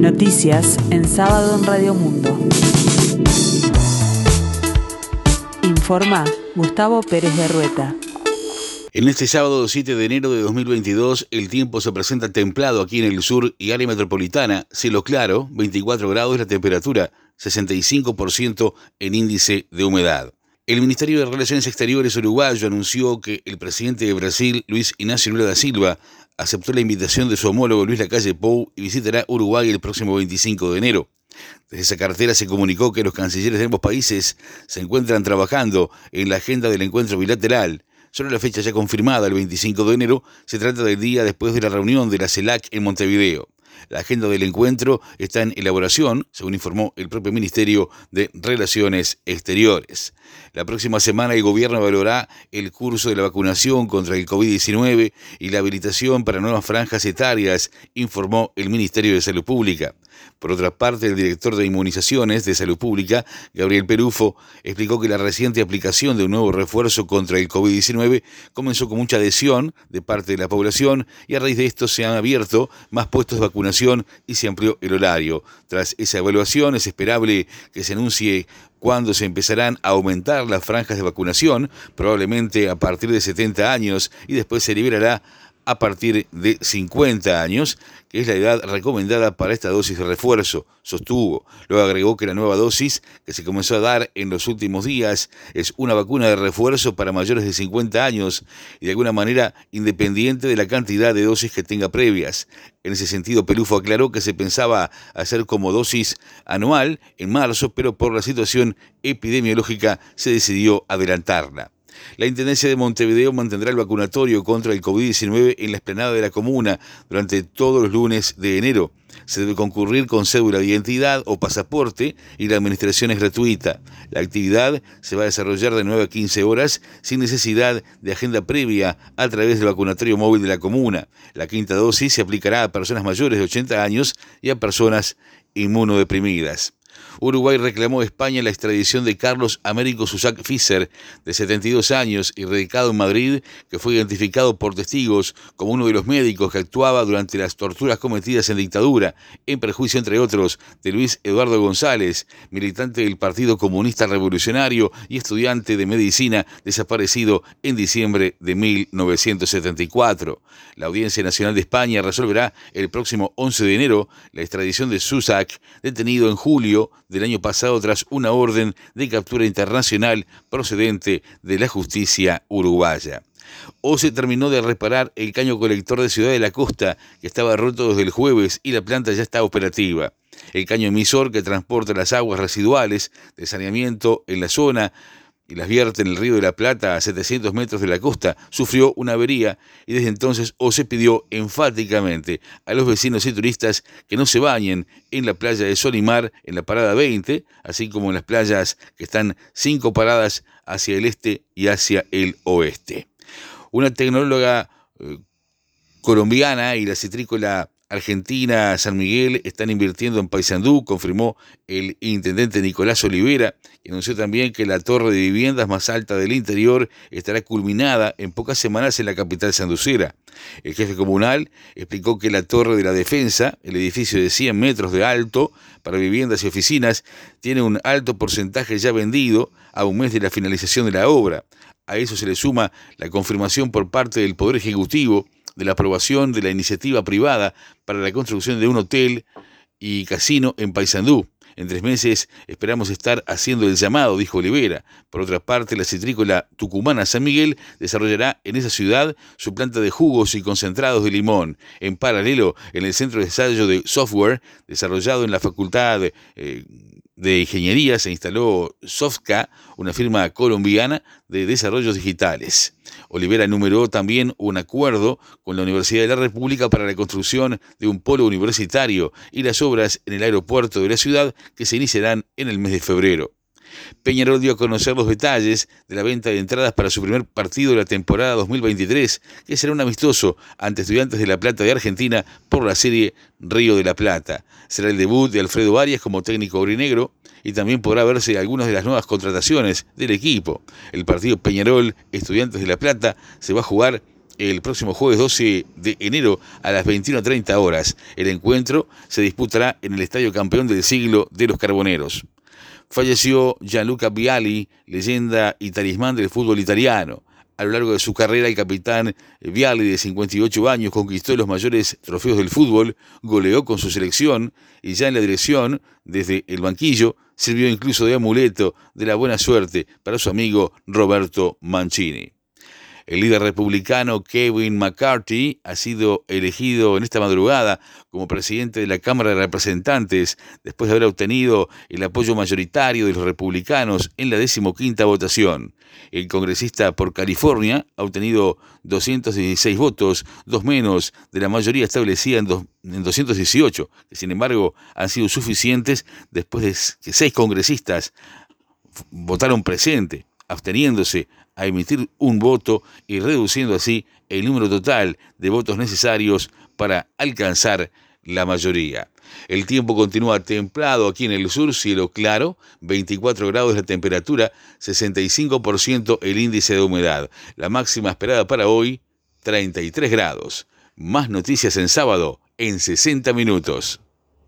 Noticias en sábado en Radio Mundo. Informa Gustavo Pérez de Rueta. En este sábado 7 de enero de 2022, el tiempo se presenta templado aquí en el sur y área metropolitana, cielo claro, 24 grados la temperatura, 65% en índice de humedad. El Ministerio de Relaciones Exteriores uruguayo anunció que el presidente de Brasil, Luis Ignacio Lula da Silva, aceptó la invitación de su homólogo Luis Lacalle Pou y visitará Uruguay el próximo 25 de enero. Desde esa cartera se comunicó que los cancilleres de ambos países se encuentran trabajando en la agenda del encuentro bilateral. Solo la fecha ya confirmada, el 25 de enero, se trata del día después de la reunión de la CELAC en Montevideo. La agenda del encuentro está en elaboración, según informó el propio Ministerio de Relaciones Exteriores. La próxima semana el gobierno evaluará el curso de la vacunación contra el COVID-19 y la habilitación para nuevas franjas etarias, informó el Ministerio de Salud Pública. Por otra parte, el director de inmunizaciones de Salud Pública, Gabriel Perufo, explicó que la reciente aplicación de un nuevo refuerzo contra el COVID-19 comenzó con mucha adhesión de parte de la población y a raíz de esto se han abierto más puestos de vacunación y se amplió el horario. Tras esa evaluación es esperable que se anuncie cuándo se empezarán a aumentar las franjas de vacunación, probablemente a partir de 70 años, y después se liberará a partir de 50 años, que es la edad recomendada para esta dosis de refuerzo, sostuvo. Luego agregó que la nueva dosis que se comenzó a dar en los últimos días es una vacuna de refuerzo para mayores de 50 años y de alguna manera independiente de la cantidad de dosis que tenga previas. En ese sentido, Pelufo aclaró que se pensaba hacer como dosis anual en marzo, pero por la situación epidemiológica se decidió adelantarla. La Intendencia de Montevideo mantendrá el vacunatorio contra el COVID-19 en la esplanada de la comuna durante todos los lunes de enero. Se debe concurrir con cédula de identidad o pasaporte y la administración es gratuita. La actividad se va a desarrollar de 9 a 15 horas sin necesidad de agenda previa a través del vacunatorio móvil de la comuna. La quinta dosis se aplicará a personas mayores de 80 años y a personas inmunodeprimidas. Uruguay reclamó a España la extradición de Carlos Américo Susac Fischer, de 72 años y radicado en Madrid, que fue identificado por testigos como uno de los médicos que actuaba durante las torturas cometidas en dictadura, en perjuicio, entre otros, de Luis Eduardo González, militante del Partido Comunista Revolucionario y estudiante de medicina desaparecido en diciembre de 1974. La Audiencia Nacional de España resolverá el próximo 11 de enero la extradición de Susac, detenido en julio del año pasado tras una orden de captura internacional procedente de la justicia uruguaya. O se terminó de reparar el caño colector de Ciudad de la Costa, que estaba roto desde el jueves y la planta ya está operativa. El caño emisor que transporta las aguas residuales de saneamiento en la zona y las vierte en el río de la Plata a 700 metros de la costa, sufrió una avería y desde entonces o se pidió enfáticamente a los vecinos y turistas que no se bañen en la playa de Solimar en la parada 20, así como en las playas que están cinco paradas hacia el este y hacia el oeste. Una tecnóloga eh, colombiana y la citrícola Argentina, San Miguel están invirtiendo en Paysandú, confirmó el intendente Nicolás Olivera, y anunció también que la torre de viviendas más alta del interior estará culminada en pocas semanas en la capital sanducera. El jefe comunal explicó que la torre de la defensa, el edificio de 100 metros de alto para viviendas y oficinas, tiene un alto porcentaje ya vendido a un mes de la finalización de la obra. A eso se le suma la confirmación por parte del Poder Ejecutivo de la aprobación de la iniciativa privada para la construcción de un hotel y casino en Paysandú. En tres meses esperamos estar haciendo el llamado, dijo Olivera. Por otra parte, la citrícola tucumana San Miguel desarrollará en esa ciudad su planta de jugos y concentrados de limón. En paralelo, en el centro de ensayo de software desarrollado en la Facultad eh, de Ingeniería se instaló Sofka, una firma colombiana de desarrollos digitales. Olivera enumeró también un acuerdo con la Universidad de la República para la construcción de un polo universitario y las obras en el aeropuerto de la ciudad que se iniciarán en el mes de febrero. Peñarol dio a conocer los detalles de la venta de entradas para su primer partido de la temporada 2023, que será un amistoso ante Estudiantes de La Plata de Argentina por la serie Río de la Plata. Será el debut de Alfredo Arias como técnico aurinegro y también podrá verse algunas de las nuevas contrataciones del equipo. El partido Peñarol Estudiantes de La Plata se va a jugar el próximo jueves 12 de enero a las 21.30 horas. El encuentro se disputará en el Estadio Campeón del Siglo de los Carboneros. Falleció Gianluca Viali, leyenda y talismán del fútbol italiano. A lo largo de su carrera, el capitán Viali, de 58 años, conquistó los mayores trofeos del fútbol, goleó con su selección y ya en la dirección, desde el banquillo, sirvió incluso de amuleto de la buena suerte para su amigo Roberto Mancini. El líder republicano Kevin McCarthy ha sido elegido en esta madrugada como presidente de la Cámara de Representantes después de haber obtenido el apoyo mayoritario de los republicanos en la decimoquinta votación. El congresista por California ha obtenido 216 votos, dos menos de la mayoría establecida en, en 218, que sin embargo han sido suficientes después de que seis congresistas votaron presente, absteniéndose a emitir un voto y reduciendo así el número total de votos necesarios para alcanzar la mayoría. El tiempo continúa templado aquí en el sur, cielo claro, 24 grados la temperatura, 65% el índice de humedad. La máxima esperada para hoy, 33 grados. Más noticias en sábado, en 60 minutos.